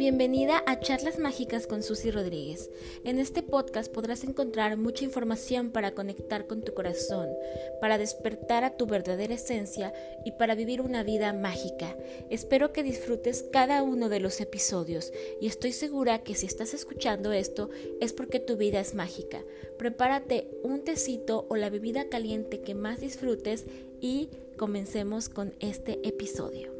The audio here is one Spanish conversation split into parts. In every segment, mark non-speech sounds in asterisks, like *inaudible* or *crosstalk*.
Bienvenida a Charlas Mágicas con Susy Rodríguez. En este podcast podrás encontrar mucha información para conectar con tu corazón, para despertar a tu verdadera esencia y para vivir una vida mágica. Espero que disfrutes cada uno de los episodios y estoy segura que si estás escuchando esto es porque tu vida es mágica. Prepárate un tecito o la bebida caliente que más disfrutes y comencemos con este episodio.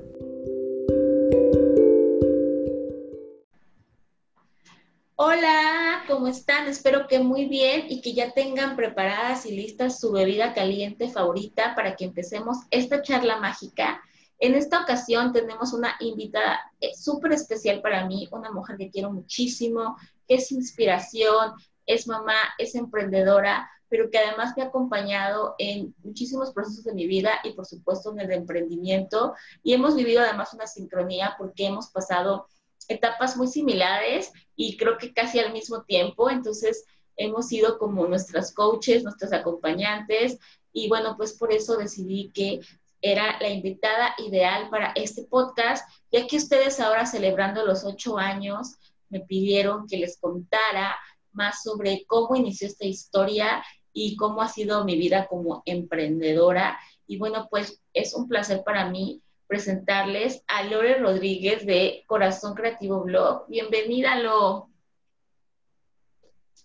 ¿Cómo están? Espero que muy bien y que ya tengan preparadas y listas su bebida caliente favorita para que empecemos esta charla mágica. En esta ocasión tenemos una invitada eh, súper especial para mí, una mujer que quiero muchísimo, que es inspiración, es mamá, es emprendedora, pero que además me ha acompañado en muchísimos procesos de mi vida y por supuesto en el emprendimiento. Y hemos vivido además una sincronía porque hemos pasado etapas muy similares y creo que casi al mismo tiempo. Entonces, hemos sido como nuestras coaches, nuestras acompañantes y bueno, pues por eso decidí que era la invitada ideal para este podcast, ya que ustedes ahora celebrando los ocho años me pidieron que les contara más sobre cómo inició esta historia y cómo ha sido mi vida como emprendedora. Y bueno, pues es un placer para mí presentarles a Lore Rodríguez de Corazón Creativo Blog. Bienvenida, Lo.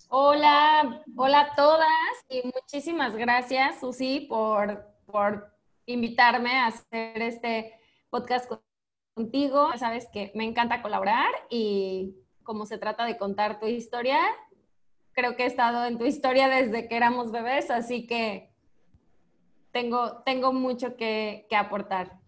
Hola, hola a todas y muchísimas gracias, Susi, por, por invitarme a hacer este podcast contigo. Sabes que me encanta colaborar y como se trata de contar tu historia, creo que he estado en tu historia desde que éramos bebés, así que tengo, tengo mucho que, que aportar.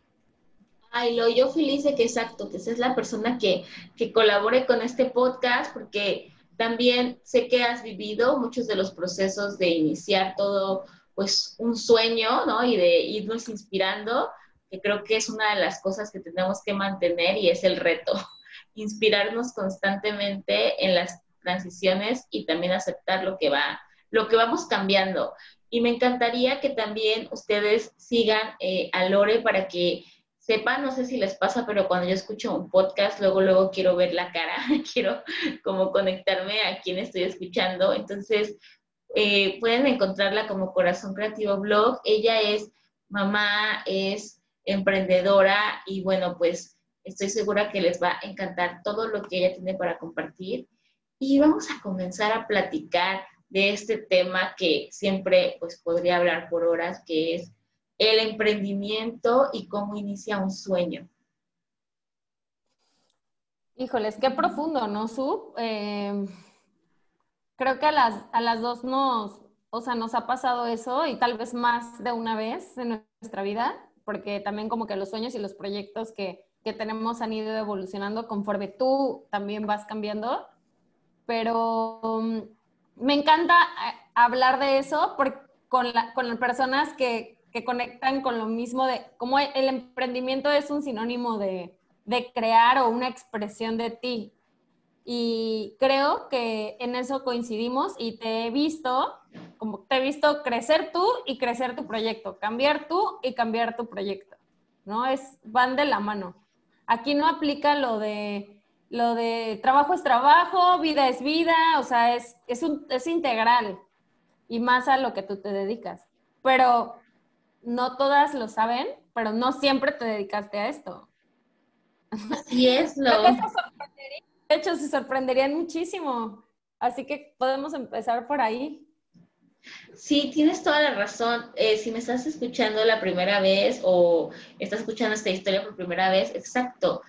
Ay, lo yo feliz de que exacto, que seas la persona que, que colabore con este podcast, porque también sé que has vivido muchos de los procesos de iniciar todo, pues un sueño, ¿no? Y de irnos inspirando, que creo que es una de las cosas que tenemos que mantener y es el reto, *laughs* inspirarnos constantemente en las transiciones y también aceptar lo que va, lo que vamos cambiando. Y me encantaría que también ustedes sigan eh, a Lore para que sepan, no sé si les pasa, pero cuando yo escucho un podcast, luego, luego quiero ver la cara, *laughs* quiero como conectarme a quien estoy escuchando. Entonces, eh, pueden encontrarla como Corazón Creativo Blog. Ella es mamá, es emprendedora y bueno, pues estoy segura que les va a encantar todo lo que ella tiene para compartir. Y vamos a comenzar a platicar de este tema que siempre pues podría hablar por horas, que es el emprendimiento y cómo inicia un sueño. Híjoles, qué profundo, ¿no, Su? Eh, creo que a las, a las dos nos, o sea, nos ha pasado eso y tal vez más de una vez en nuestra vida, porque también como que los sueños y los proyectos que, que tenemos han ido evolucionando conforme tú también vas cambiando. Pero um, me encanta eh, hablar de eso con, la, con personas que, que conectan con lo mismo de cómo el emprendimiento es un sinónimo de, de crear o una expresión de ti. Y creo que en eso coincidimos y te he visto, como te he visto crecer tú y crecer tu proyecto, cambiar tú y cambiar tu proyecto, ¿no? Es, van de la mano. Aquí no aplica lo de, lo de trabajo es trabajo, vida es vida, o sea, es, es, un, es integral y más a lo que tú te dedicas. Pero no todas lo saben, pero no siempre te dedicaste a esto. Así es, *laughs* lo. De hecho, se sorprenderían muchísimo. Así que podemos empezar por ahí. Sí, tienes toda la razón. Eh, si me estás escuchando la primera vez o estás escuchando esta historia por primera vez, exacto.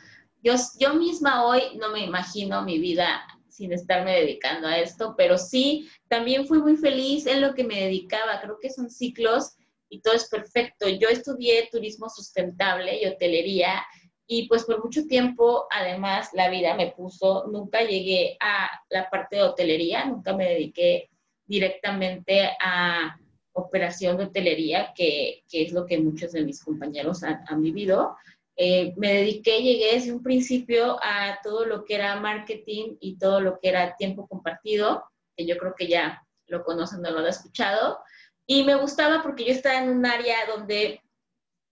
Yo, yo misma hoy no me imagino mi vida sin estarme dedicando a esto, pero sí, también fui muy feliz en lo que me dedicaba. Creo que son ciclos y todo es perfecto. Yo estudié turismo sustentable y hotelería y pues por mucho tiempo además la vida me puso, nunca llegué a la parte de hotelería, nunca me dediqué directamente a operación de hotelería, que, que es lo que muchos de mis compañeros han, vivido. Eh, me dediqué, llegué desde un principio a todo lo que era marketing y todo lo que era tiempo compartido, que yo creo que ya lo conocen o lo han escuchado. Y me gustaba porque yo estaba en un área donde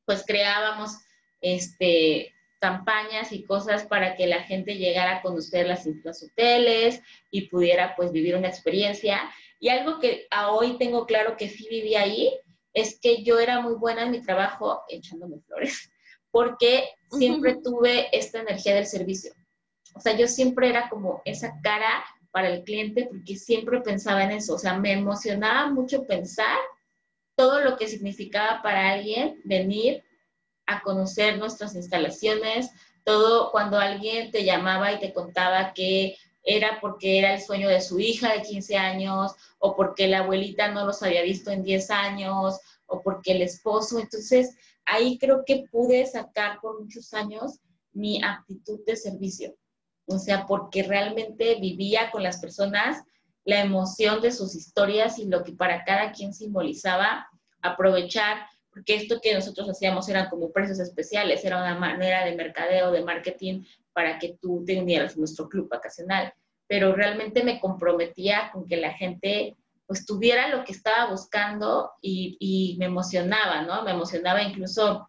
pues creábamos este, campañas y cosas para que la gente llegara a conocer las, los hoteles y pudiera pues vivir una experiencia. Y algo que a hoy tengo claro que sí viví ahí es que yo era muy buena en mi trabajo echándome flores, porque siempre tuve esta energía del servicio. O sea, yo siempre era como esa cara para el cliente porque siempre pensaba en eso. O sea, me emocionaba mucho pensar todo lo que significaba para alguien venir a conocer nuestras instalaciones, todo cuando alguien te llamaba y te contaba que era porque era el sueño de su hija de 15 años o porque la abuelita no los había visto en 10 años o porque el esposo. Entonces, ahí creo que pude sacar por muchos años mi actitud de servicio. O sea, porque realmente vivía con las personas la emoción de sus historias y lo que para cada quien simbolizaba, aprovechar, porque esto que nosotros hacíamos eran como precios especiales, era una manera de mercadeo, de marketing para que tú te unieras a nuestro club vacacional, pero realmente me comprometía con que la gente pues tuviera lo que estaba buscando y, y, me emocionaba, ¿no? Me emocionaba incluso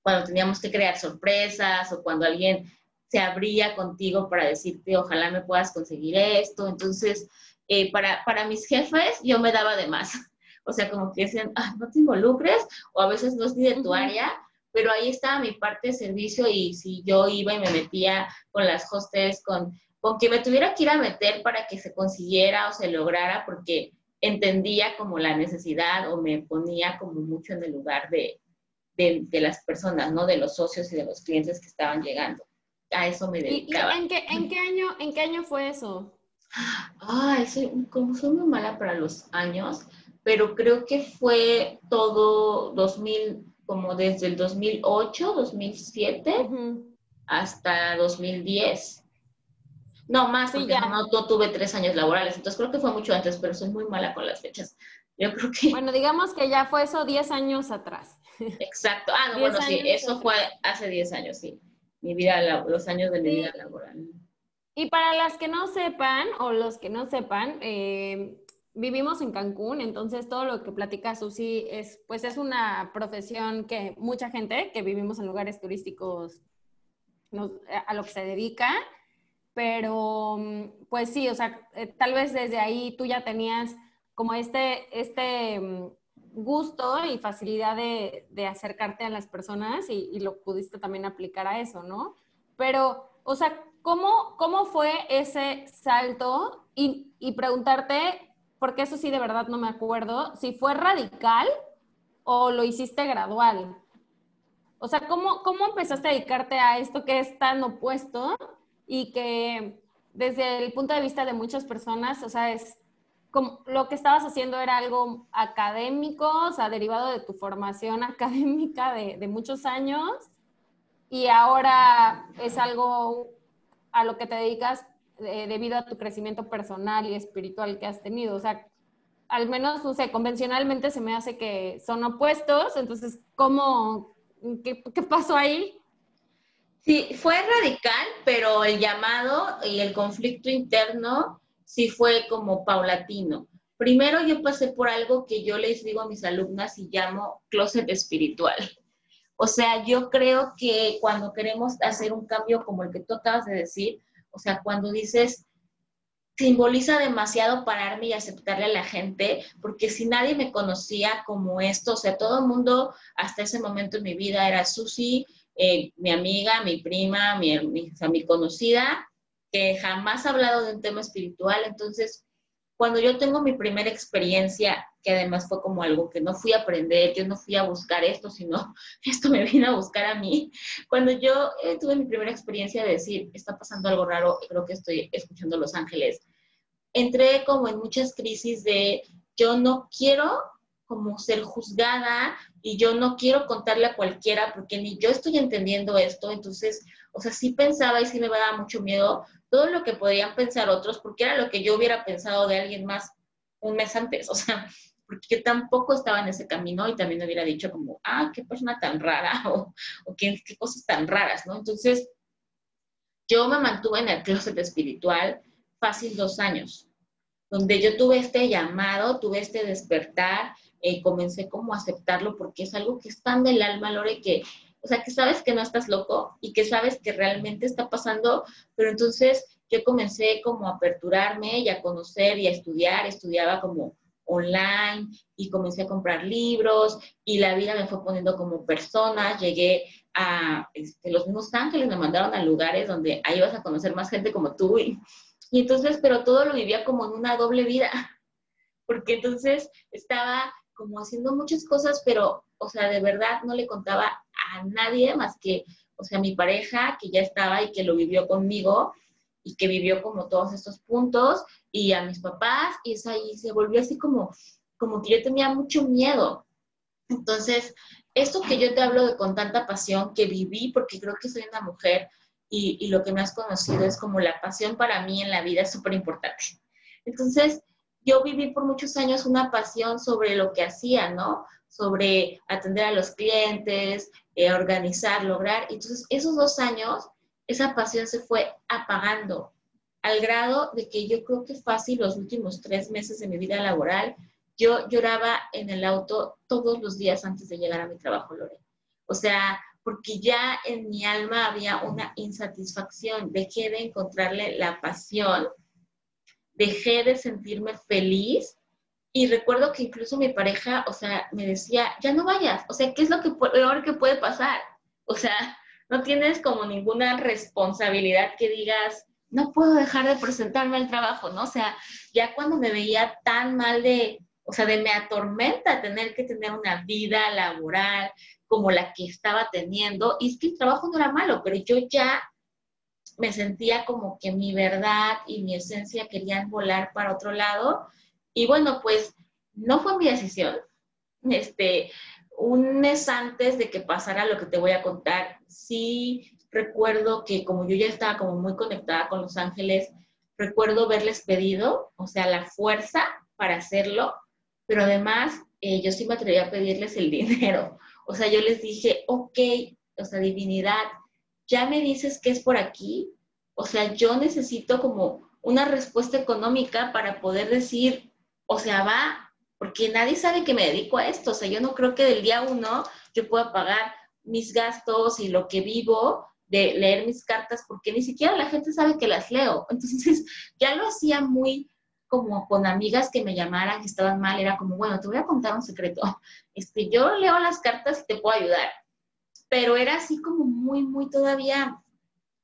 cuando teníamos que crear sorpresas o cuando alguien se abría contigo para decirte, ojalá me puedas conseguir esto. Entonces, eh, para, para mis jefes, yo me daba de más. *laughs* O sea, como que decían, ah, no te involucres, o a veces no es ni de tu área, pero ahí estaba mi parte de servicio y si yo iba y me metía con las hostes, con con que me tuviera que ir a meter para que se consiguiera o se lograra, porque entendía como la necesidad o me ponía como mucho en el lugar de, de, las personas, ¿no? De los socios y de los clientes que estaban llegando. A eso me dedicaba. ¿Y, en, qué, en, qué, año, en qué año fue eso? Ay, soy, como soy muy mala para los años, pero creo que fue todo 2000, como desde el 2008, 2007 hasta 2010. No, más, porque ya. no, tuve tres años laborales, entonces creo que fue mucho antes, pero soy muy mala con las fechas. Yo creo que... Bueno, digamos que ya fue eso diez años atrás. Exacto. Ah, no, *laughs* bueno, sí, eso fue hace diez años, sí. Mi vida, los años de mi vida laboral. Y para las que no sepan, o los que no sepan, eh, vivimos en Cancún, entonces todo lo que platica Susi es, pues es una profesión que mucha gente que vivimos en lugares turísticos a lo que se dedica, pero mm, pues sí, o sea, eh, tal vez desde ahí tú ya tenías como este, este mm, gusto y facilidad de, de acercarte a las personas y, y, lo pudiste también aplicar a eso, ¿no? Pero, o sea, ¿cómo, cómo fue ese salto? Y, y preguntarte, porque eso sí de verdad no me acuerdo, si fue radical o lo hiciste gradual. O sea, ¿cómo, ¿cómo empezaste a dedicarte a esto que es tan opuesto y que desde el punto de vista de muchas personas, o sea, es como lo que estabas haciendo era algo académico, o sea, derivado de tu formación *laughs* académica de, de muchos años y ahora es algo a lo que te dedicas eh, debido a tu crecimiento personal y espiritual que has tenido. O sea, al menos, no sé, convencionalmente se me hace que son opuestos, entonces, ¿cómo, qué, qué pasó ahí? Sí, fue radical, pero el llamado y el conflicto interno sí fue como paulatino. Primero yo pasé por algo que yo les digo a mis alumnas y llamo closet espiritual. O sea, yo creo que cuando queremos hacer un cambio como el que tú acabas de decir, o sea, cuando dices, simboliza demasiado pararme y aceptarle a la gente, porque si nadie me conocía como esto, o sea, todo el mundo hasta ese momento en mi vida era Susi, eh, mi amiga, mi prima, mi, mi, conocida, que jamás ha hablado de un tema espiritual. Entonces, cuando yo tengo mi primera experiencia, que además fue como algo que no fui a aprender, yo no fui a buscar esto, sino *laughs* esto me vino a buscar a mí. Cuando yo eh, tuve mi primera experiencia de decir, está pasando algo raro, creo que estoy escuchando Los Ángeles, entré como en muchas crisis de yo no quiero como ser juzgada y yo no quiero contarle a cualquiera porque ni yo estoy entendiendo esto, entonces, o sea, sí pensaba y sí me daba mucho miedo todo lo que podían pensar otros porque era lo que yo hubiera pensado de alguien más un mes antes, o sea, porque yo tampoco estaba en ese camino y también hubiera dicho como, ah, qué persona tan rara *laughs* o, qué, cosas tan raras, ¿no? Entonces, yo me mantuve en el closet espiritual fácil dos años, donde yo tuve este llamado, tuve este despertar, eh, comencé como a aceptarlo porque es algo que es tan del alma, Lore, que o sea, que sabes que no estás loco y que sabes que realmente está pasando, pero entonces yo comencé como a aperturarme y a conocer y a estudiar, estudiaba como online y comencé a comprar libros y la vida me fue poniendo como persona, llegué a este, los mismos ángeles, me mandaron a lugares donde ahí vas a conocer más gente como tú y, y entonces, pero todo lo vivía como en una doble vida, *laughs* porque entonces estaba como haciendo muchas cosas, pero, o sea, de verdad no le contaba a nadie más que, o sea, mi pareja que ya estaba y que lo vivió conmigo y que vivió como todos estos puntos y a mis papás y, es ahí se volvió así como, como que yo tenía mucho miedo. Entonces, esto que yo te hablo de con tanta pasión que viví, porque creo que soy una mujer y, y lo que me has conocido es como la pasión para mí en la vida es súper importante. Entonces, yo viví por muchos años una pasión sobre lo que hacía, ¿no? Sobre atender a los clientes, eh, organizar, lograr. Entonces, esos dos años, esa pasión se fue apagando al grado de que yo creo que fácil los últimos tres meses de mi vida laboral, yo lloraba en el auto todos los días antes de llegar a mi trabajo, Lore. O sea, porque ya en mi alma había una insatisfacción, dejé de encontrarle la pasión dejé de sentirme feliz y recuerdo que incluso mi pareja, o sea, me decía, ya no vayas, o sea, ¿qué es lo que peor que puede pasar? O sea, no tienes como ninguna responsabilidad que digas, no puedo dejar de presentarme al trabajo, ¿no? O sea, ya cuando me veía tan mal de, o sea, de me atormenta tener que tener una vida laboral como la que estaba teniendo, y es que el trabajo no era malo, pero yo ya me sentía como que mi verdad y mi esencia querían volar para otro lado. Y bueno, pues no fue mi decisión. Este, un mes antes de que pasara lo que te voy a contar, sí recuerdo que como yo ya estaba como muy conectada con los ángeles, recuerdo verles pedido, o sea, la fuerza para hacerlo, pero además eh, yo sí me atreví a pedirles el *laughs* dinero. O sea, yo les dije, ok, o sea, divinidad, ya me dices que es por aquí, o sea, yo necesito como una respuesta económica para poder decir, o sea, va, porque nadie sabe que me dedico a esto, o sea, yo no creo que del día uno yo pueda pagar mis gastos y lo que vivo de leer mis cartas, porque ni siquiera la gente sabe que las leo. *laughs* Entonces, ya lo hacía muy como con amigas que me llamaran, que estaban mal, era como, bueno, te voy a contar un secreto. *laughs* Este, yo leo las cartas y te puedo ayudar pero era así como muy, muy todavía,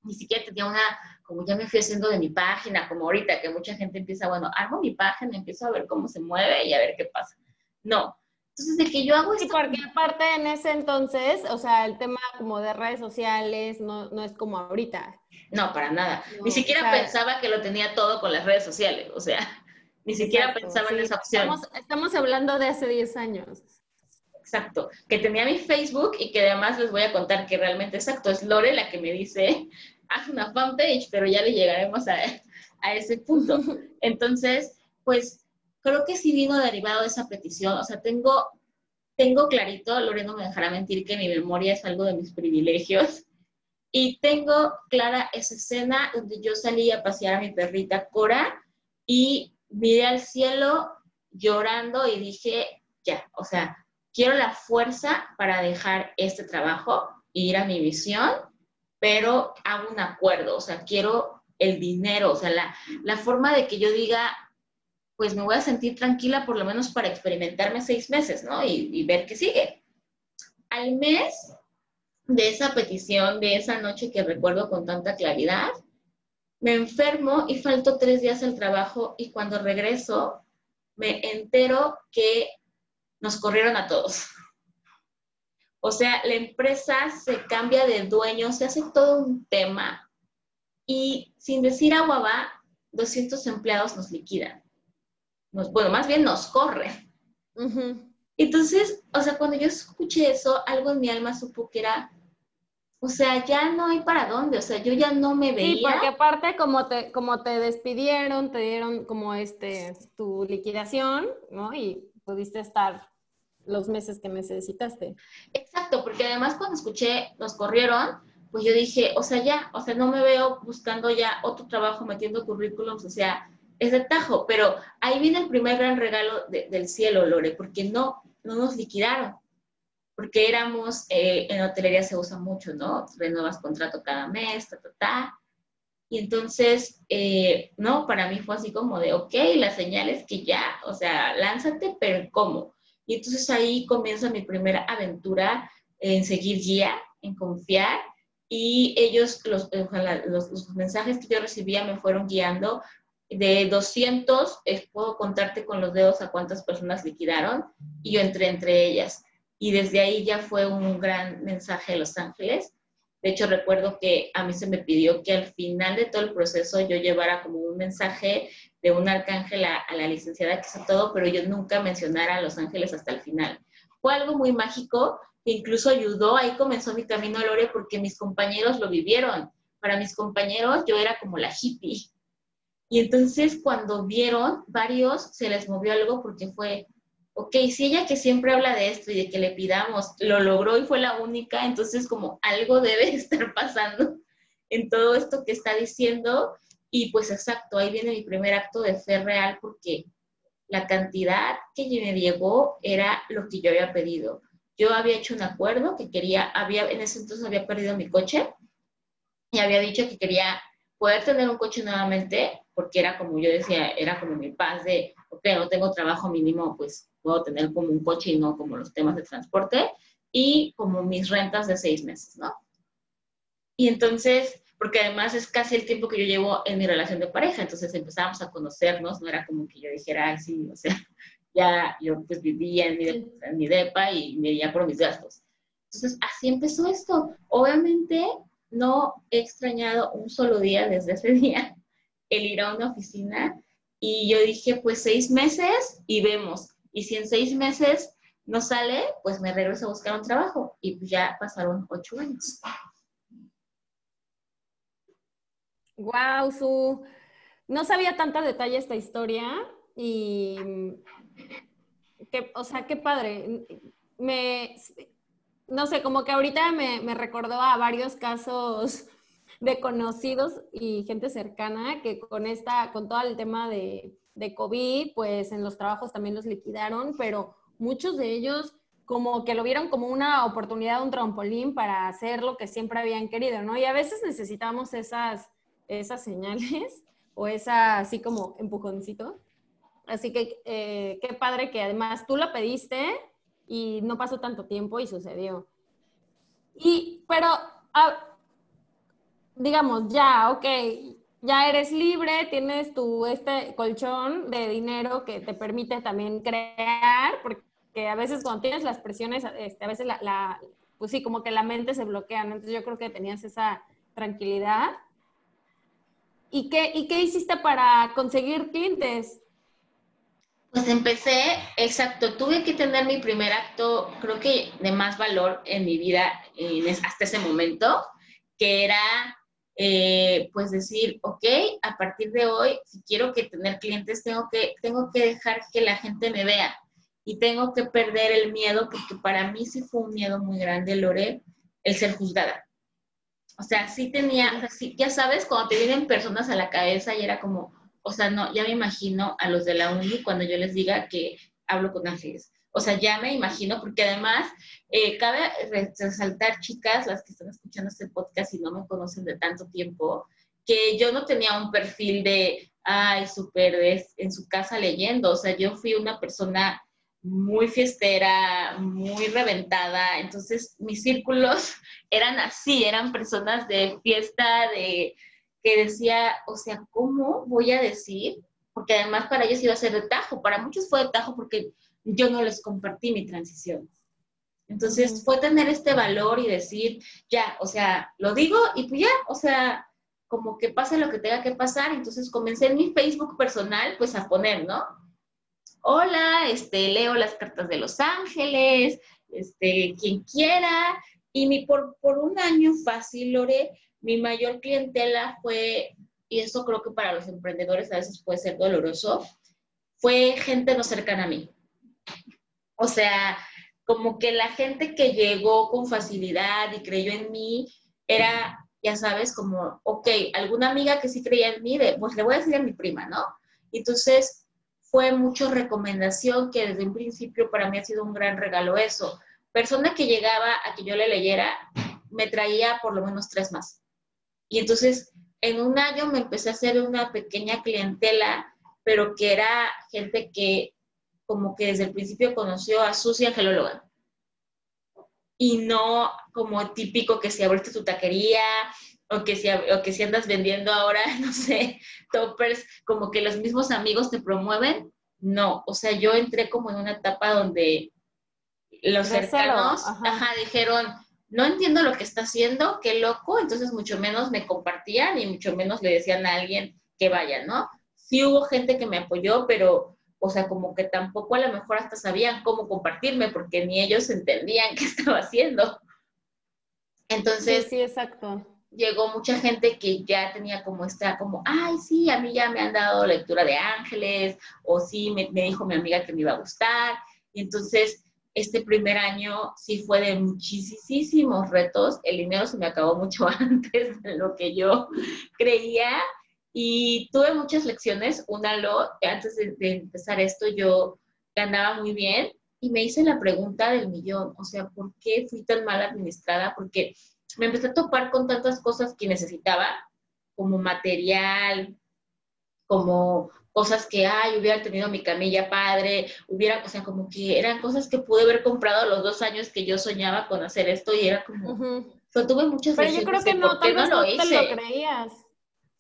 ni siquiera tenía una, como ya me fui haciendo de mi página, como ahorita que mucha gente empieza, bueno, armo mi página, empiezo a ver cómo se mueve y a ver qué pasa. No. Entonces, de que yo hago esto... Sí, porque aparte en ese entonces, o sea, el tema como de redes sociales no, no es como ahorita. No, para nada. ni siquiera pensaba que lo tenía todo con las redes sociales, o sea, *laughs* ni siquiera pensaba en esa opción. Estamos, estamos hablando de hace 10 años. Exacto, que tenía mi Facebook y que además les voy a contar que realmente exacto, es Lore la que me dice, haz *laughs* una fanpage, pero ya le llegaremos a, a ese punto. *laughs* Entonces, pues creo que sí vino derivado de esa petición, o sea, tengo, tengo clarito, Lore no me dejará mentir que mi memoria es algo de mis privilegios, y tengo clara esa escena donde yo salí a pasear a mi perrita Cora y miré al cielo llorando y dije, ya, o sea, quiero la fuerza para dejar este trabajo e ir a mi visión, pero hago un acuerdo, o sea, quiero el dinero, o sea, la, forma de que yo diga, pues me voy a sentir tranquila por lo menos para experimentarme seis meses, ¿no? Y, y ver qué sigue. Al mes de esa petición, de esa noche que recuerdo con tanta claridad, me enfermo y falto tres días al trabajo y cuando regreso me entero que nos corrieron a todos. O sea, la empresa se cambia de dueño, se hace todo un tema y sin decir agua va, 200 empleados nos liquidan. Nos, bueno, más bien nos corren. Entonces, o sea, cuando yo escuché eso, algo en mi alma supo que era, o sea, ya no hay para dónde, o sea, yo ya no me veía. Sí, porque aparte como te, como te despidieron, te dieron como este, tu liquidación, ¿no? Y pudiste estar los meses que necesitaste. Exacto, porque además cuando escuché, nos corrieron, pues yo dije, o sea, ya, o sea, no me veo buscando ya otro trabajo metiendo currículums, o sea, es de tajo, pero ahí viene el primer gran regalo del cielo, Lore, porque no, no nos liquidaron. porque éramos, eh, en hotelería se usa mucho, ¿no? Renuevas contrato cada mes, ta, ta, ta. Y entonces, eh, no, para mí fue así como de, ok, la señal es que ya, o sea, lánzate, pero ¿cómo? Y entonces ahí comienza mi primera aventura en seguir guía, en confiar. Y ellos, los, los, los mensajes que yo recibía me fueron guiando de 200, puedo contarte con los dedos a cuántas personas liquidaron y yo entré entre ellas. Y desde ahí ya fue un gran mensaje de Los Ángeles. De hecho, recuerdo que a mí se me pidió que al final de todo el proceso yo llevara como un mensaje de un arcángel a, la licenciada que hizo todo, pero yo nunca mencionara a Los Ángeles hasta el final. Fue algo muy mágico que incluso ayudó, ahí comenzó mi camino a Lore porque mis compañeros lo vivieron. Para mis compañeros yo era como la hippie, y entonces cuando vieron, varios se les movió algo porque fue, ok, si ella que siempre habla de esto y de que le pidamos, lo logró y fue la única, entonces como algo debe *laughs* estar pasando en todo esto que está diciendo. Y pues exacto, ahí viene mi primer acto de fe real porque la cantidad que me llegó era lo que yo había pedido. Yo había hecho un acuerdo que quería, había, en ese entonces había perdido mi coche y había dicho que quería poder tener un coche nuevamente porque era como yo decía, era como mi paz de, ok, no tengo trabajo mínimo, pues puedo tener como un coche y no como los temas de transporte, y como mis rentas de seis meses, ¿no? Y entonces, porque además es casi el tiempo que yo llevo en mi relación de pareja, entonces empezamos a conocernos, no era como que yo dijera, Ay, sí, o sea, *laughs* ya yo pues vivía en mi, en mi depa y me iba por mis gastos. Entonces, así empezó esto. Obviamente, no he extrañado un solo día desde ese *laughs* día el ir a una oficina y yo dije, pues seis meses y vemos. Y si en seis meses no sale, pues me regreso a buscar un trabajo. Y ya pasaron ocho años. Wow, Su. No sabía tanto detalle esta historia y que, o sea, qué padre. Me, no sé, como que ahorita me, me recordó a varios casos de conocidos y gente cercana que con esta, con todo el tema de, de COVID, pues en los trabajos también los liquidaron, pero muchos de ellos como que lo vieron como una oportunidad, un trampolín para hacer lo que siempre habían querido, ¿no? Y a veces necesitamos esas, esas señales *laughs* o esa así como empujoncito. Así que eh, qué padre que además tú lo pediste y no pasó tanto tiempo y sucedió. Y, pero, digamos, ya, ok, ya eres libre, tienes tu este colchón de dinero que te permite también crear, porque a veces cuando tienes las presiones, este, a veces la, pues sí, como que la mente se bloquea, Entonces yo creo que tenías esa tranquilidad. ¿Y qué, ¿Y qué hiciste para conseguir clientes? Pues empecé, exacto, tuve que tener mi primer acto, creo que de más valor en mi vida hasta ese momento, que era eh, pues decir, ok, a partir de hoy, si quiero que tener clientes, tengo que, tengo que dejar que la gente me vea y tengo que perder el miedo, porque para mí sí fue un miedo muy grande, Lore, el ser juzgada. O sea, sí tenía, ya sabes, cuando te vienen personas a la cabeza y era como, o sea, no, ya me imagino a los de la uni cuando yo les diga que hablo con ángeles. O sea, ya me imagino, porque además eh, cabe resaltar, chicas, las que están escuchando este podcast y no me conocen de tanto tiempo, que yo no tenía un perfil de, ay, súper en su casa leyendo. O sea, yo fui una persona muy fiestera, muy reventada. Entonces, mis círculos *laughs* eran así, eran personas de fiesta, de que decía, o sea, ¿cómo voy a decir? Porque además para ellos iba a ser de tajo, para muchos fue de tajo porque yo no les compartí mi transición. Entonces fue tener este valor y decir, ya, o sea, lo digo y pues ya, o sea, como que pase lo que tenga que pasar. Entonces comencé en mi Facebook personal, pues a poner, ¿no? Hola, este, leo las cartas de Los Ángeles, este, quien quiera. Y mi, por, por un año fácil, Lore, mi mayor clientela fue, y eso creo que para los emprendedores a veces puede ser doloroso, fue gente no cercana a mí. O sea, como que la gente que llegó con facilidad y creyó en mí era, ya sabes, como, ok, alguna amiga que sí creía en mí, pues le voy a decir a mi prima, ¿no? Entonces, fue mucho recomendación que desde un principio para mí ha sido un gran regalo eso, persona que llegaba a que yo le leyera, me traía por lo menos tres más. Y entonces, en un año me empecé a hacer una pequeña clientela, pero que era gente que como que desde el principio conoció a Susi Angelóloga. Y no como típico que si abriste tu taquería o que si, o que si andas vendiendo ahora, *laughs* no sé, toppers, como que los mismos amigos te promueven. No, o sea, yo entré como en una etapa donde los cercanos dijeron, no entiendo lo que está haciendo, qué loco, entonces mucho menos me compartían y mucho menos le decían a alguien que vaya, ¿no? Sí hubo gente que me apoyó, pero, o sea, como que tampoco a lo mejor hasta sabían cómo compartirme, porque ni ellos entendían *laughs* qué estaba haciendo. Entonces, sí, exacto. Llegó mucha gente que ya tenía como esta, como, ay, sí, a mí ya me han dado lectura de ángeles, o sí, me, me dijo mi amiga que me iba a gustar. Y entonces, este primer año sí fue de muchísimos retos. El dinero se me acabó mucho *laughs* antes de lo que yo creía. Y tuve muchas lecciones. Una, lo, antes de, de empezar esto, yo ganaba muy bien y me hice la pregunta del millón, o sea, ¿por qué fui tan mal administrada? Porque me empecé a topar con tantas cosas que necesitaba, como material, como cosas que, ay, hubiera tenido mi camilla padre, hubiera, o sea, como que eran cosas que pude haber comprado a los dos años que yo soñaba con hacer esto y era como, uh tuve muchas Pero yo creo que no, tal vez no, lo te lo creías.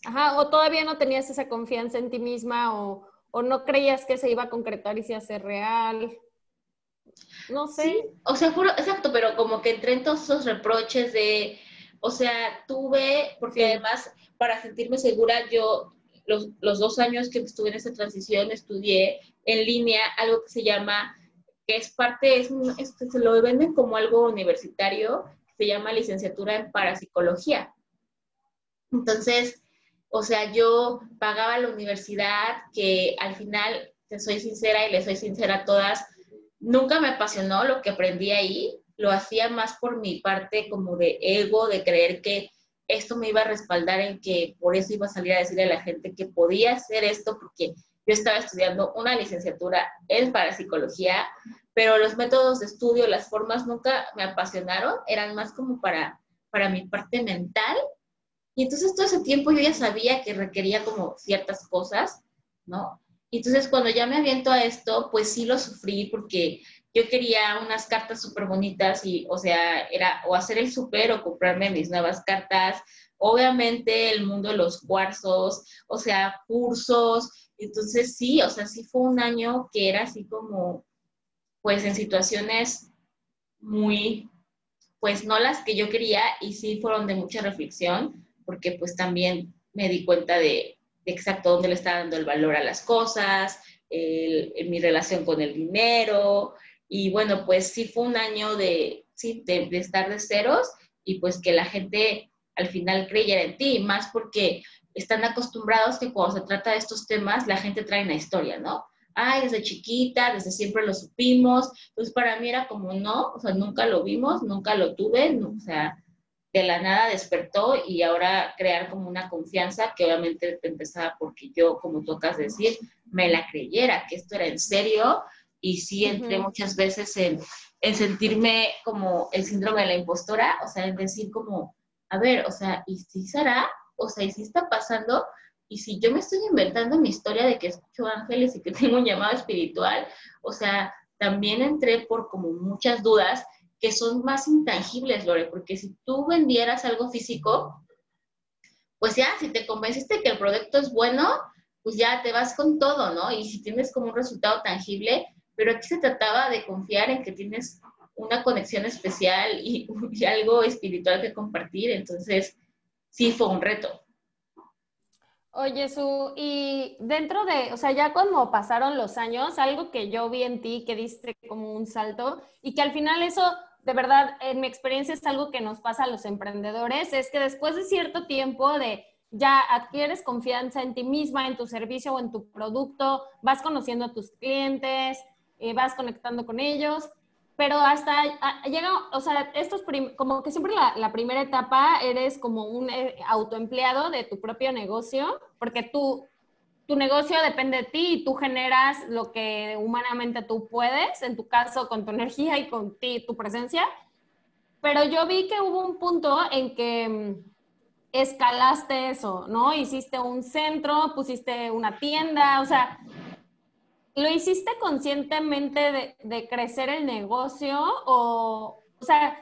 Ajá, o todavía no tenías esa confianza en ti misma o, o no creías que se iba a concretar y se hace real. No sé. o sea, juro, exacto, pero como que entré en todos esos reproches de, o sea, tuve, porque además, para sentirme segura, yo los, los, dos años que estuve en esa transición estudié en línea algo que se llama, que es parte, es, se lo venden como algo universitario, se llama licenciatura en parapsicología. Entonces, o sea, yo pagaba la universidad que al final, te soy sincera y le soy sincera a todas, nunca me apasionó lo que aprendí ahí, lo hacía más por mi parte como de ego, de creer que esto me iba a respaldar en que por eso iba a salir a decirle a la gente que podía hacer esto porque yo estaba estudiando una licenciatura en parapsicología, pero los métodos de estudio, las formas nunca me apasionaron, eran más como para, para mi parte mental. Y entonces todo ese tiempo yo ya sabía que requería como ciertas cosas, ¿no? entonces cuando ya me aviento a esto, pues sí lo sufrí porque yo quería unas cartas súper bonitas y, o sea, era o hacer el súper o comprarme mis nuevas cartas. Obviamente el mundo de los cuarzos, o sea, cursos. Entonces sí, o sea, sí fue un año que era así como, pues en situaciones muy, pues no las que yo quería y sí fueron de mucha reflexión, porque pues también me di cuenta de, exacto dónde le estaba dando el valor a las cosas, en mi relación con el dinero, y bueno, pues sí fue un año de, sí, de, estar de ceros y pues que la gente al final creyera en ti, más porque están acostumbrados que cuando se trata de estos temas, la gente trae una historia, ¿no? Ay, desde chiquita, desde siempre lo supimos. Entonces, para mí era como, no, o sea, nunca lo vimos, nunca lo tuve, o sea, de la nada despertó y ahora crear como una confianza que obviamente empezaba porque yo, como tocas decir, me la creyera, que esto era en serio y sí entré muchas veces en, en, sentirme como el síndrome de la impostora, o sea, en decir como, a ver, o sea, ¿y si será? O sea, ¿y si está pasando? Y si yo me estoy inventando mi historia de que escucho ángeles y que *laughs* tengo un llamado espiritual, o sea, también entré por como muchas dudas que son más intangibles, Lore, porque si tú vendieras algo físico, pues ya, si te convenciste que el producto es bueno, pues ya te vas con todo, ¿no? Y si tienes como un resultado tangible, pero aquí se trataba de confiar en que tienes una conexión especial y, *laughs* algo espiritual que compartir, entonces sí fue un reto. Oye, Su, y dentro de, o sea, ya como pasaron los años, algo que yo vi en ti que diste como un salto y que al final eso, de verdad, en mi experiencia es algo que nos pasa a los emprendedores, es que después de cierto tiempo de ya adquieres confianza en ti misma, en tu servicio o en tu producto, vas conociendo a tus clientes, eh, vas conectando con ellos, pero hasta llega, o sea, estos como que siempre la, primera etapa eres como un eh, autoempleado de tu propio negocio, porque tú tu negocio depende de ti y tú generas lo que humanamente tú puedes, en tu caso con tu *laughs* energía y con ti, tu presencia. Pero yo vi que hubo un punto en que mm, escalaste eso, ¿no? Hiciste un centro, pusiste una tienda, o sea, ¿lo hiciste conscientemente de, crecer el negocio o, o sea,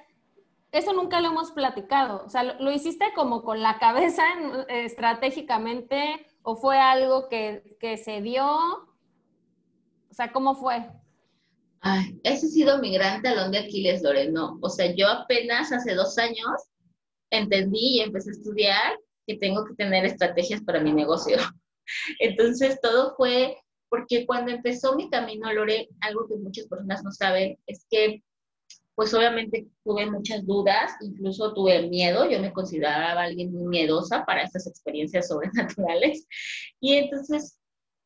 eso nunca lo hemos platicado, o sea, ¿lo, hiciste como con la cabeza estratégicamente o fue algo que, que se dio? O sea, ¿cómo fue? Ay, ese ha sido mi gran talón de Aquiles, Loreno. O sea, yo apenas hace dos años entendí y empecé a estudiar que tengo que tener estrategias para mi negocio. *laughs* Entonces, todo fue porque cuando empezó mi camino, Lore, algo que muchas personas no saben es que, pues obviamente tuve muchas dudas, incluso tuve miedo, yo me consideraba alguien muy miedosa para estas experiencias *laughs* sobrenaturales. Y entonces,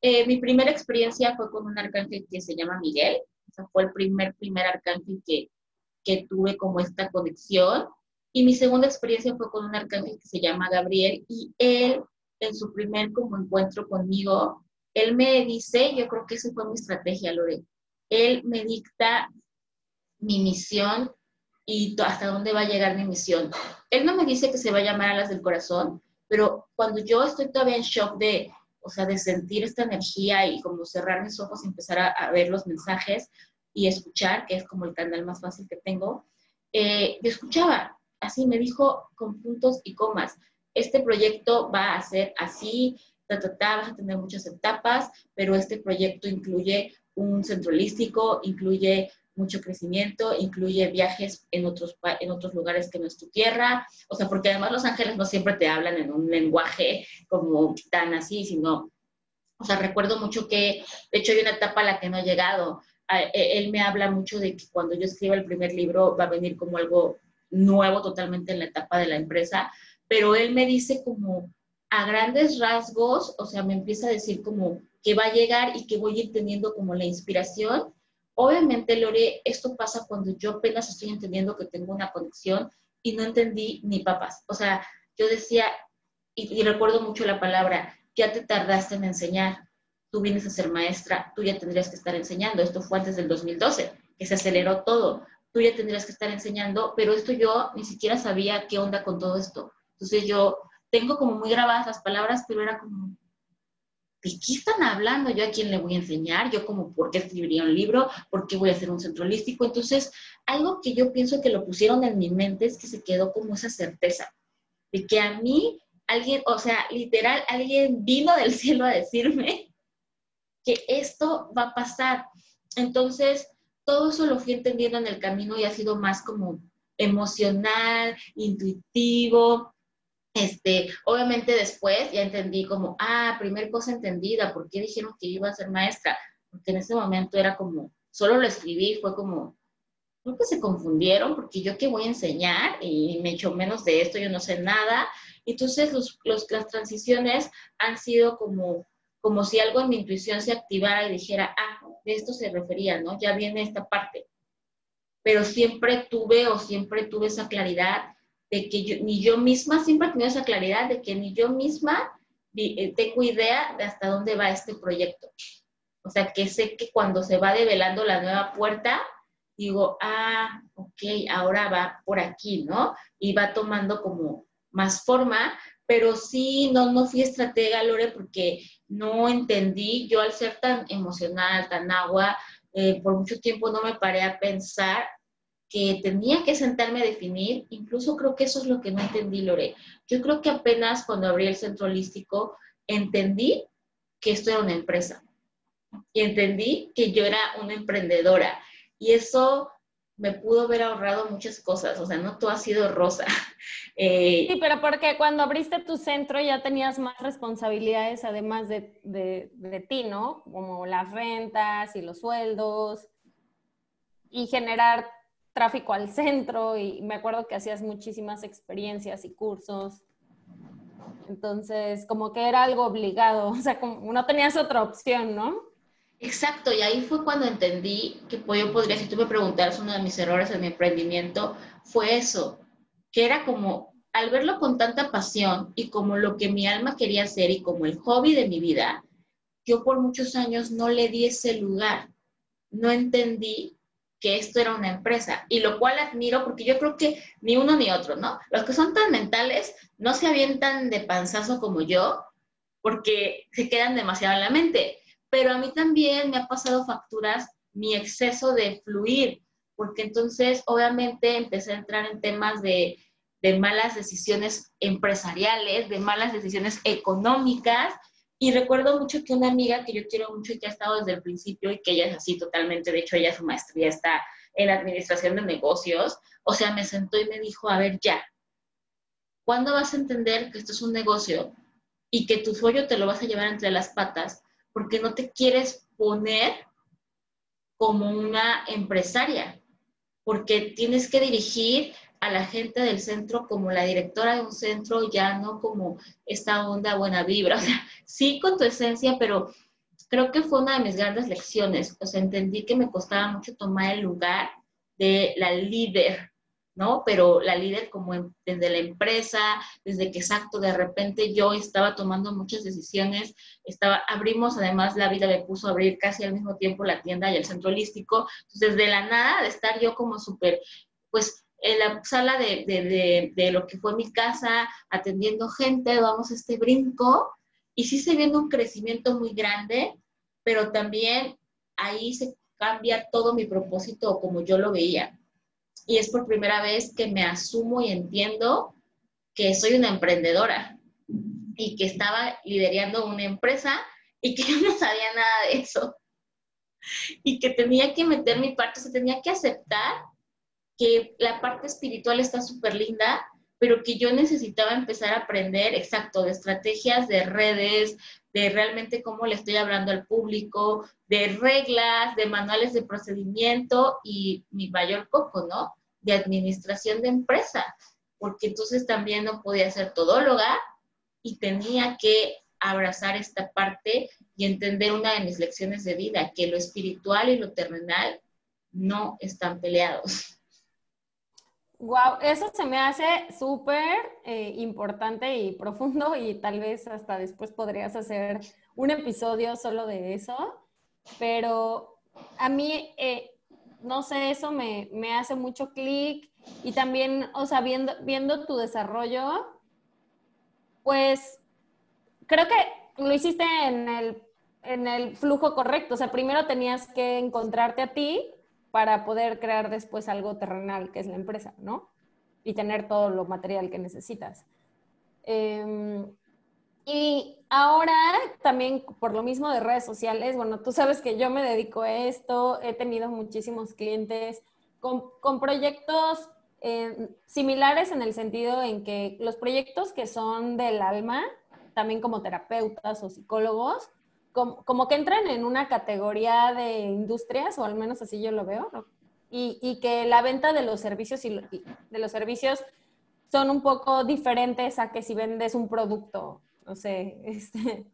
eh, mi primera experiencia fue con un arcángel que se llama Miguel, o sea, fue el primer, primer arcángel que, que tuve como esta conexión. Y mi segunda experiencia fue con un arcángel que se llama Gabriel y él, en su primer como encuentro conmigo, él me dice, yo creo que esa fue mi estrategia, Lore. Él me dicta mi misión y hasta dónde va a llegar mi misión. Él no me dice que se va a llamar a las del corazón, pero cuando yo estoy todavía en shock de, o sea, de sentir esta energía y como cerrar mis ojos y empezar a, ver los mensajes y escuchar, que es como el canal más fácil que tengo, eh, yo escuchaba, así me dijo con puntos y comas, este proyecto va a ser así, vas a tener muchas etapas, pero este proyecto incluye un centro holístico, incluye mucho crecimiento, incluye viajes en otros, en otros lugares que no es tu tierra, o sea, porque además los ángeles no siempre te hablan en un lenguaje como tan así, sino, o sea, recuerdo mucho que, de hecho, hay una etapa a la que no he llegado. E, él me habla mucho de que cuando yo escriba el primer libro va a venir como algo nuevo totalmente en la etapa de la empresa, pero él me dice como, a grandes rasgos, o sea, me empieza a decir como que va a llegar y que voy entendiendo como la inspiración. Obviamente, Lore, esto pasa cuando yo apenas estoy entendiendo que tengo una conexión y no entendí ni papas. O sea, yo decía, y, recuerdo mucho la palabra, ya te tardaste en enseñar, tú vienes a ser maestra, tú ya tendrías que estar enseñando. Esto fue antes del 2012, que se aceleró todo. Tú ya tendrías que estar enseñando, pero esto yo ni siquiera sabía qué onda con todo esto. Entonces yo tengo como muy grabadas las palabras, pero era como, ¿de qué están hablando? ¿Yo a quién le voy a enseñar? ¿Yo como por qué escribiría un libro? ¿Por qué voy a hacer un centro? Entonces, algo que yo pienso que lo pusieron en mi mente es que se quedó como esa certeza de que a mí alguien, o sea, literal, alguien vino del *laughs* cielo a decirme que esto va a pasar. Entonces, todo eso lo fui entendiendo en el camino y ha sido más como emocional, intuitivo, este, obviamente después ya entendí como, ah, primer cosa entendida, ¿por qué dijeron que iba a ser maestra? Porque en ese momento era como, solo lo escribí, fue como, creo que se confundieron porque yo qué voy a enseñar y me echo menos de esto, yo no sé nada. Entonces los, los, las transiciones han sido como, como si algo en mi intuición se activara y dijera, ah, de esto se refería, ¿no? Ya viene esta parte. Pero siempre tuve o siempre tuve esa claridad de que yo, ni yo misma, siempre he tenido esa claridad de que ni yo misma eh, tengo idea de hasta dónde va este proyecto. O sea, que sé que cuando se va develando la nueva puerta, digo, ah, ok, ahora va por aquí, ¿no? Y va tomando como más forma, pero sí, no, no fui estratega, Lore, porque no entendí, yo al ser tan emocional, tan agua, eh, por mucho tiempo no me paré a pensar que tenía que sentarme a definir, incluso creo que eso es lo que no entendí, Lore. Yo creo que apenas cuando abrí el centro holístico entendí que esto era una empresa y entendí que yo era una emprendedora y eso me pudo haber ahorrado muchas cosas, o sea, no todo ha sido rosa. *laughs* Eh, sí, pero porque cuando abriste tu centro ya tenías más responsabilidades además de, de, de ti, ¿no? Como las rentas y los sueldos y generar tráfico al centro y me acuerdo que hacías muchísimas experiencias y cursos. Entonces, como que era algo obligado, *laughs* o sea, como no tenías otra opción, ¿no? Exacto, y ahí fue cuando entendí que yo podría, si tú me preguntaras uno de mis errores en mi emprendimiento, fue eso, que era como al verlo con tanta pasión y como lo que mi alma quería hacer y como el hobby de mi vida, yo por muchos años no le di ese lugar, no entendí que esto era una empresa, y lo cual admiro porque yo creo que ni uno ni otro, ¿no? Los que son tan mentales no se avientan de panzazo como yo, porque se quedan demasiado en la mente, pero a mí también me ha pasado facturas mi exceso de fluir, porque entonces obviamente empecé a entrar en temas de, de malas decisiones empresariales, de malas decisiones económicas, y recuerdo mucho que una amiga que yo quiero mucho y que ha estado desde el principio y que ella es así totalmente, de hecho ella su maestría está en administración de negocios, o sea, me sentó y me dijo, a ver, ya, ¿cuándo vas a entender que esto es un negocio y que tu sueño te lo vas a llevar entre las patas porque no te quieres poner como una empresaria? Porque tienes que dirigir a la gente del centro como la directora de un centro, ya no como esta onda buena vibra, *laughs* o sea, sí con tu esencia, pero creo que fue una de mis grandes lecciones, o sea, entendí que me costaba mucho tomar el lugar de la líder, ¿no? Pero la líder como desde la empresa, desde que exacto, de repente yo estaba tomando muchas decisiones, estaba, abrimos, además la vida me puso a abrir casi al mismo tiempo la tienda y el centro holístico, entonces de la nada, de estar yo como súper, pues en la sala de, de, lo que fue mi casa, atendiendo gente, vamos a este brinco, y sí se viendo un crecimiento muy grande, pero también ahí se cambia todo mi propósito como yo lo veía. Y es por primera vez que me asumo y entiendo que soy una emprendedora y que estaba liderando una empresa y que *laughs* yo no sabía nada de eso. Y que tenía que meter mi parte, se tenía que aceptar que la parte espiritual está súper linda, pero que yo necesitaba empezar a aprender, exacto, de estrategias, de redes, de realmente cómo le estoy hablando al público, de reglas, de manuales de procedimiento y mi mayor coco, ¿no? De administración de empresa, porque entonces también no podía ser todóloga y tenía que abrazar esta parte y entender una de mis lecciones de vida, que lo espiritual y lo terrenal no están peleados. Wow, eso se me hace súper eh, importante y profundo y tal vez hasta después podrías hacer un episodio solo de eso, pero a mí, eh, no sé, eso me, hace mucho clic y también, o sea, viendo, viendo tu desarrollo, pues creo que lo hiciste en el, en el flujo correcto, o sea, primero tenías que encontrarte a ti para poder crear después algo terrenal, que es la empresa, ¿no? Y tener todo lo material que necesitas. Em, y ahora también por lo mismo de redes sociales, bueno, tú sabes que yo me dedico a esto, he tenido muchísimos clientes con, proyectos eh, similares en el sentido en que los proyectos que son del alma, también como terapeutas o psicólogos, como, que entran en una categoría de industrias, o al menos así yo lo veo, y, que la venta de los servicios y, de los servicios son un poco diferentes a que si vendes un producto, no sé, *laughs* este,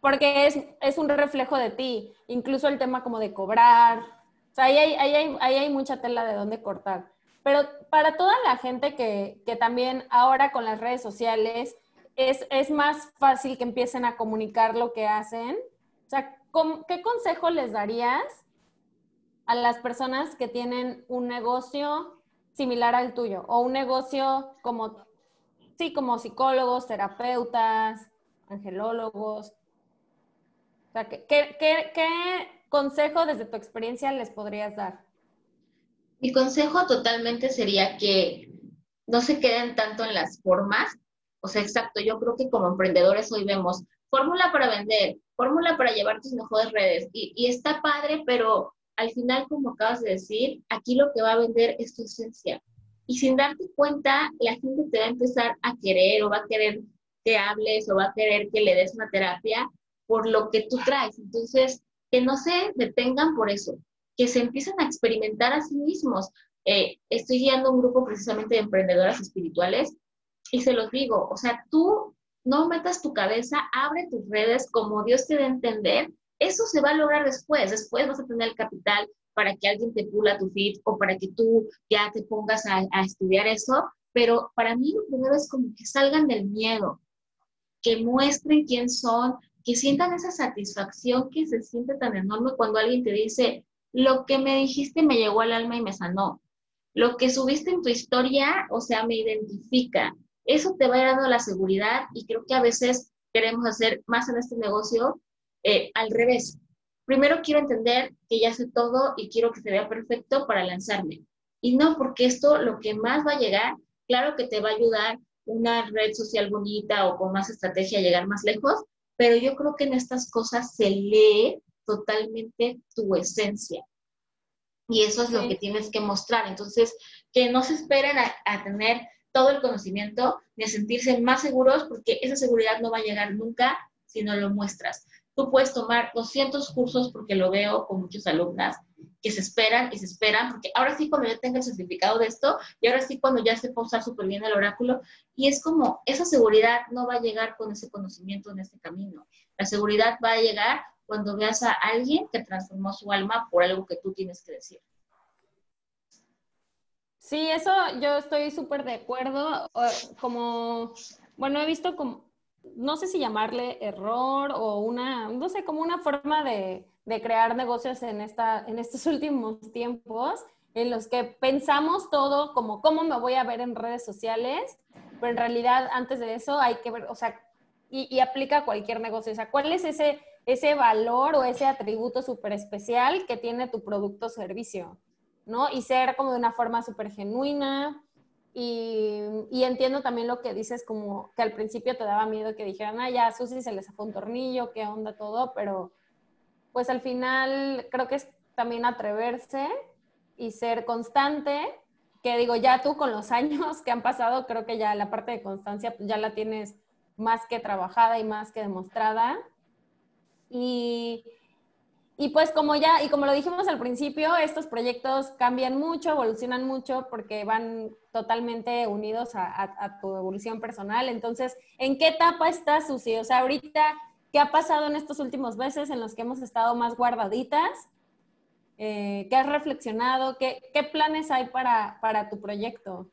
porque es, es un reflejo de ti, incluso el tema como de cobrar, o sea, ahí hay, ahí hay, ahí hay mucha tela de dónde cortar. Pero para toda la gente que, que también ahora con las redes sociales es, más fácil que empiecen a comunicar lo que hacen. O sea, ¿qué consejo les darías a las personas que tienen un negocio similar al tuyo o un negocio como, sí, como psicólogos, terapeutas, angelólogos? O sea, ¿qué, qué consejo desde tu experiencia les podrías dar? Mi consejo totalmente sería que no se queden tanto en las formas, o sea, exacto, yo creo que como emprendedores hoy vemos fórmula para vender, fórmula para llevar tus mejores redes y, está padre, pero al final, como acabas de decir, aquí lo que va a vender es tu esencia. Y sin darte cuenta, la gente te va a empezar a querer o va a querer que hables o va a querer que le des una terapia por lo que tú traes. Entonces, que no se detengan por eso, que se empiecen a experimentar a sí mismos. Eh, estoy guiando un grupo precisamente de emprendedoras espirituales y se los digo, o sea, tú no metas tu cabeza, abre tus redes como Dios te dé entender, eso se va a lograr después, después vas a tener el capital para que alguien te pula tu feed o para que tú ya te pongas a, a estudiar eso, pero para mí lo primero es como que salgan del miedo, que muestren quién son, que sientan esa satisfacción que se siente tan enorme cuando alguien te dice, lo que me dijiste me llegó al alma y me sanó. Lo que subiste en tu historia, o sea, me identifica. Eso te va a ir dando la seguridad y creo que a veces queremos hacer más en este negocio eh, al revés. Primero quiero entender que ya sé todo y quiero que se vea perfecto para lanzarme. Y no, porque esto lo que más va a llegar, claro que te va a ayudar una red social bonita o con más estrategia a llegar más lejos, pero yo creo que en estas cosas se lee totalmente tu esencia. Y eso es lo que tienes que mostrar. Entonces, que no se esperen a, tener todo el conocimiento ni a sentirse más seguros, porque esa seguridad no va a llegar nunca si no lo muestras. Tú puedes tomar 200 cursos, porque lo veo con muchas alumnas, que se esperan y se esperan, porque ahora sí cuando ya tenga el certificado de esto, y ahora sí cuando ya se usar súper bien el oráculo, y es como, esa seguridad no va a llegar con ese conocimiento en este camino. La seguridad va a llegar cuando veas a alguien que transformó su alma por algo que tú tienes que decir. Sí, eso yo estoy súper de acuerdo. Como, bueno, he visto como, no sé si llamarle error o una, no sé, como una forma de, de crear negocios en, esta, en estos *laughs* últimos tiempos en los que pensamos todo como cómo me voy a ver en redes sociales, pero en realidad antes de eso hay que ver, o sea, y, y aplica a cualquier negocio, o sea, ¿cuál es ese, ese valor o ese atributo súper especial que tiene tu producto o servicio? ¿No? Y ser como de una forma súper genuina, y, entiendo también lo que dices, como que al principio te daba miedo que dijeran, ah, ya, Susi se le zafó un tornillo, qué onda todo, pero pues al final creo que es también atreverse y ser constante, que digo, ya tú con los *laughs* años que han pasado, creo que ya la parte de constancia pues, ya la tienes más que trabajada y más que demostrada. Y, y pues como ya, y como lo dijimos al principio, estos proyectos cambian mucho, evolucionan mucho porque van totalmente unidos a, tu evolución personal. Entonces, ¿en qué etapa estás, Susi? O sea, ahorita ¿Qué ha pasado en estos últimos meses en los que hemos estado más guardaditas? Eh, ¿Qué has reflexionado? ¿Qué, planes hay para, para, tu proyecto?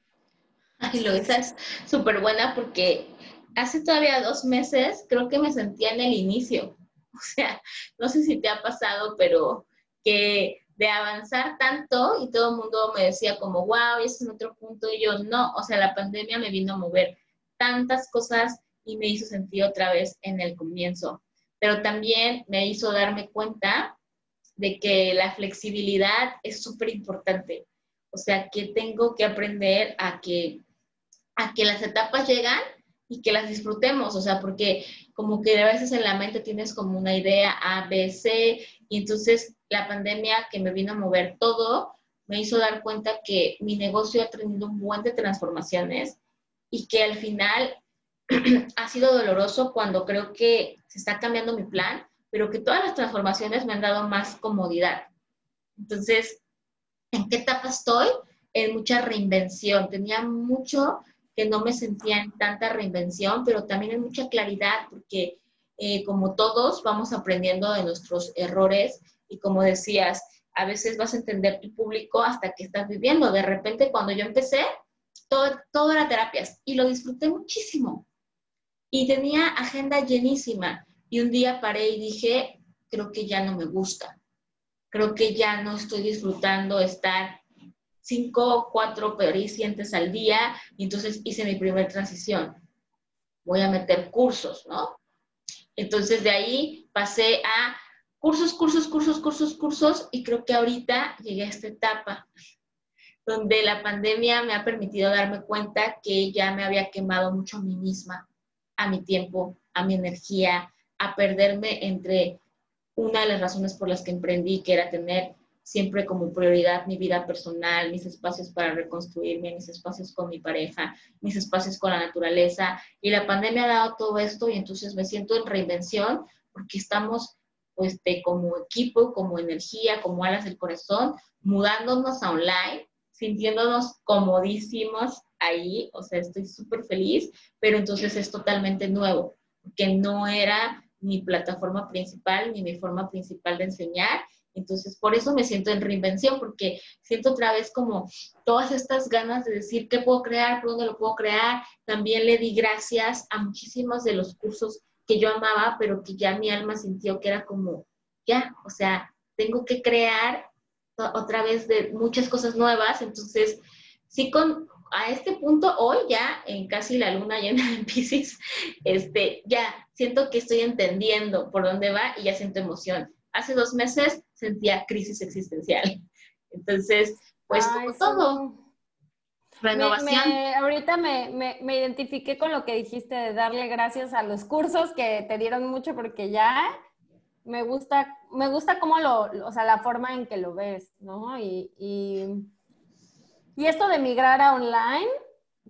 Ay, lo esa es súper buena porque hace todavía dos meses creo que me sentía en el inicio. *laughs* O sea, no sé si te ha pasado, pero que de avanzar tanto y todo el mundo me decía como, wow, ese es otro punto, y yo no, o sea, la pandemia me vino a mover tantas cosas y me hizo sentir otra vez en el comienzo. Pero también me hizo darme cuenta de que la flexibilidad es súper importante. O sea, que tengo que aprender a que, a que las etapas llegan y que las disfrutemos. O sea, porque como que a veces en la mente tienes como una idea A, B, C, y entonces la pandemia que me vino a mover todo, me hizo dar cuenta que mi negocio ha tenido un buen de transformaciones y que al final *clears throat* ha sido doloroso cuando creo que se está cambiando mi plan, pero que todas las transformaciones me han dado más comodidad. Entonces, ¿en qué etapa estoy? En mucha reinvención. Tenía mucho que no me sentía en tanta reinvención, pero también en mucha claridad, porque eh, como todos vamos aprendiendo de nuestros errores y como decías, a veces vas a entender tu público hasta que estás viviendo. De repente, cuando yo empecé, todo, todo era terapias y lo disfruté muchísimo y tenía agenda llenísima. Y un día paré y dije, creo que ya no me gusta. Creo que ya no estoy disfrutando estar cinco, cuatro pericientes al día. Y entonces hice mi primera transición. Voy a meter cursos, ¿no? Entonces de ahí pasé a cursos, cursos, cursos, cursos, cursos. Y creo que ahorita llegué a esta etapa donde la pandemia me ha permitido darme cuenta que ya me había quemado mucho a mí misma a mi tiempo, a mi energía, a perderme entre una de las razones por las que emprendí, que era tener siempre como prioridad mi vida personal, mis espacios para reconstruirme, mis espacios con mi pareja, mis espacios con la naturaleza. Y la pandemia ha dado todo esto y entonces me siento en reinvención porque estamos pues, como equipo, como energía, como alas del corazón, mudándonos a online, sintiéndonos comodísimos, ahí, o sea, estoy súper feliz, pero entonces es totalmente nuevo, que no era mi plataforma principal ni mi forma principal de enseñar. Entonces, por eso me siento en reinvención, porque siento otra vez como todas estas ganas de decir qué puedo crear, por dónde lo puedo crear. También le di gracias a muchísimos de los cursos que yo amaba, pero que ya mi alma sintió que era como, ya, o sea, tengo que crear otra vez de muchas cosas nuevas, entonces sí con a este punto hoy ya en casi la luna llena en *laughs* Pisces, este ya siento que estoy entendiendo por dónde va y ya siento emoción. Hace dos meses sentía crisis existencial. Entonces, pues como todo, renovación. ahorita me, me, identifiqué con lo que dijiste de darle gracias a los cursos que te dieron mucho porque ya me gusta, me gusta cómo lo, o sea, la forma en que lo ves, ¿no? Y, y, esto de migrar a online,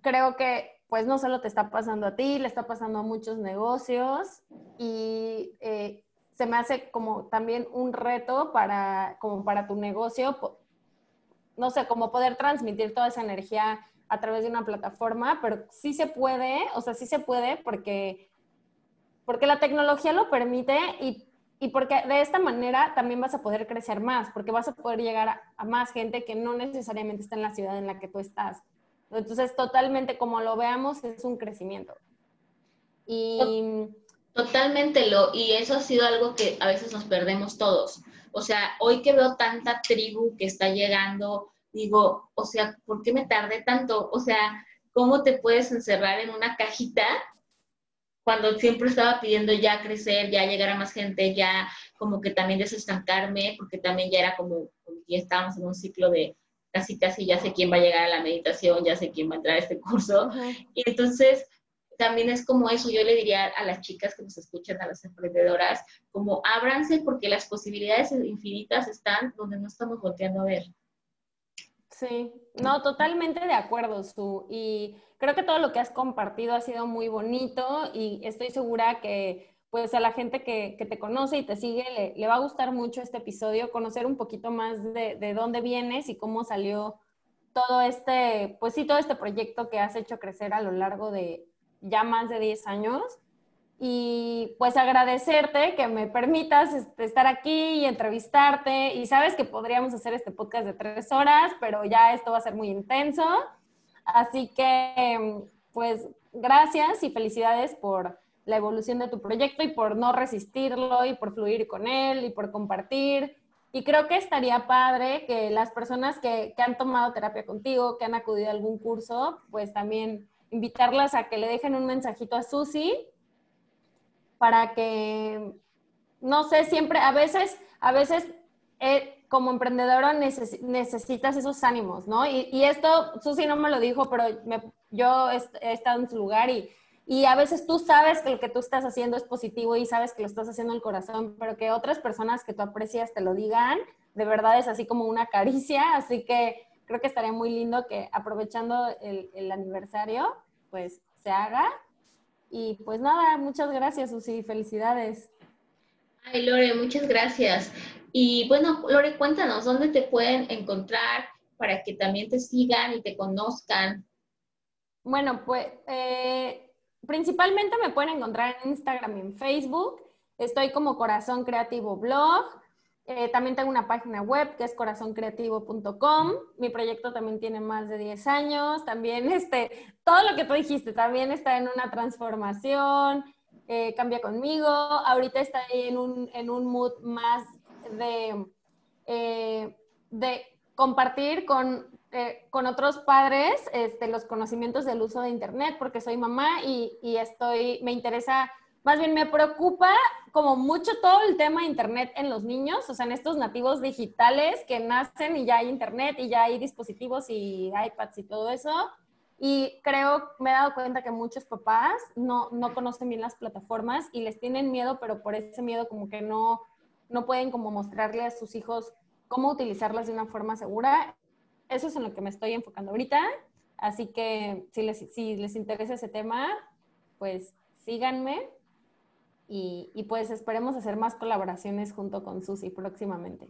creo que pues no solo te está pasando a ti, le está pasando a muchos negocios y eh, se me hace como también un reto para, como para tu negocio, no sé, como poder transmitir toda esa energía a través de una plataforma, pero sí se puede, o sea, sí se puede porque, porque la tecnología lo permite y y porque de esta manera también vas a poder crecer más, porque vas a poder llegar a, más gente que no necesariamente está en la ciudad en la que tú estás. Entonces, totalmente como lo veamos, es un crecimiento. Y... Totalmente, lo, y eso ha sido algo que a veces nos perdemos todos. O sea, hoy que veo tanta tribu que está llegando, digo, o sea, ¿por qué me tardé tanto? O sea, ¿cómo te puedes encerrar en una cajita cuando siempre estaba pidiendo ya crecer, ya llegar a más gente, ya como que también desestancarme, porque también ya era como, ya estábamos en un ciclo de casi, casi ya sé quién va a llegar a la meditación, ya sé quién va a entrar a este curso. Y entonces también es como eso, yo le diría a las chicas que nos escuchan, a las emprendedoras, como ábranse porque las posibilidades infinitas están donde no estamos volteando a ver. Sí, no, totalmente de acuerdo, Su. Y creo que todo lo que has compartido ha sido muy bonito y estoy segura que pues a la gente que, te conoce y te sigue le, va a gustar mucho este episodio, conocer un poquito más de, de, dónde vienes y cómo salió todo este, pues sí, todo este proyecto que has hecho crecer a lo largo de ya más de 10 años y pues agradecerte que me permitas este, estar aquí y entrevistarte. Y sabes que podríamos hacer este podcast de tres horas, pero ya esto va a ser muy intenso. Así que pues gracias y felicidades por la evolución de tu proyecto y por no resistirlo y por fluir con él y por compartir. Y creo que estaría padre que las personas que, que han tomado terapia contigo, que han acudido a algún curso, pues también invitarlas a que le dejen un mensajito a Susi para que, no sé, siempre, a veces, a veces eh, como emprendedora necesitas esos ánimos, ¿no? Y, esto, Susi no me lo dijo, pero yo he, estado en su lugar y, y a veces tú sabes que lo que tú estás haciendo es positivo y sabes que lo estás haciendo el corazón, pero que otras personas que tú aprecias te lo digan, de verdad es así como una caricia, así que creo que estaría muy lindo que aprovechando el, el aniversario, pues se haga y pues nada, muchas gracias, Susi, felicidades. Ay, Lore, muchas gracias. Y bueno, Lore, cuéntanos, ¿dónde te pueden encontrar para que también te sigan y te conozcan? Bueno, pues eh, principalmente me pueden encontrar en Instagram y en Facebook. Estoy como Corazón Creativo Blog. Eh, también tengo una página web que es corazoncreativo.com. Mi proyecto también tiene más de 10 años. También, *laughs* este, todo lo que tú dijiste, también está en una transformación. Eh, cambia conmigo. Ahorita está en un, en un mood más de, eh, de compartir con, con otros padres este, los conocimientos del uso de Internet, porque soy mamá y, y estoy, me interesa más bien me preocupa como mucho todo el tema de Internet en los niños, o sea, en estos nativos digitales que nacen y ya hay Internet y ya hay dispositivos y iPads y todo eso. Y creo, me he dado cuenta que muchos papás no, no conocen bien las plataformas y les tienen miedo, pero por ese miedo como que no, no pueden como mostrarle a sus hijos cómo utilizarlas de una forma segura. Eso es en lo que me estoy enfocando ahorita. Así que si les, si les interesa ese tema, pues síganme y, pues esperemos hacer más colaboraciones junto con Susi próximamente.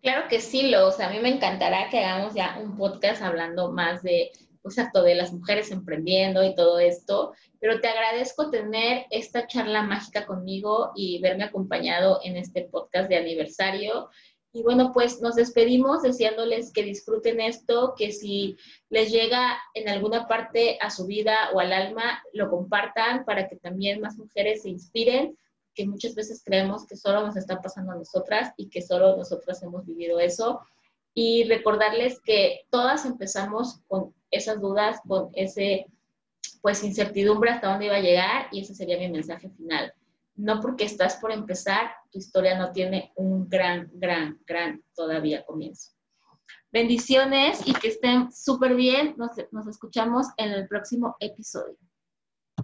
Claro que sí, lo, o sea, a mí me encantará que hagamos ya un podcast hablando más de, pues, acto de las mujeres emprendiendo y todo esto, pero te agradezco tener esta charla mágica conmigo y verme acompañado en este podcast de aniversario. Y bueno, pues nos despedimos deseándoles que disfruten esto, que si les llega en alguna parte a su vida o al alma, lo compartan para que también más mujeres se inspiren, que muchas veces creemos que solo nos está pasando a nosotras y que solo nosotras hemos vivido eso. Y recordarles que todas empezamos con esas dudas, con ese, pues, incertidumbre hasta dónde iba a llegar y ese sería mi mensaje final no porque estás por empezar, tu historia no tiene un gran, gran, gran todavía comienzo. Bendiciones y que estén súper bien. Nos, nos escuchamos en el próximo episodio.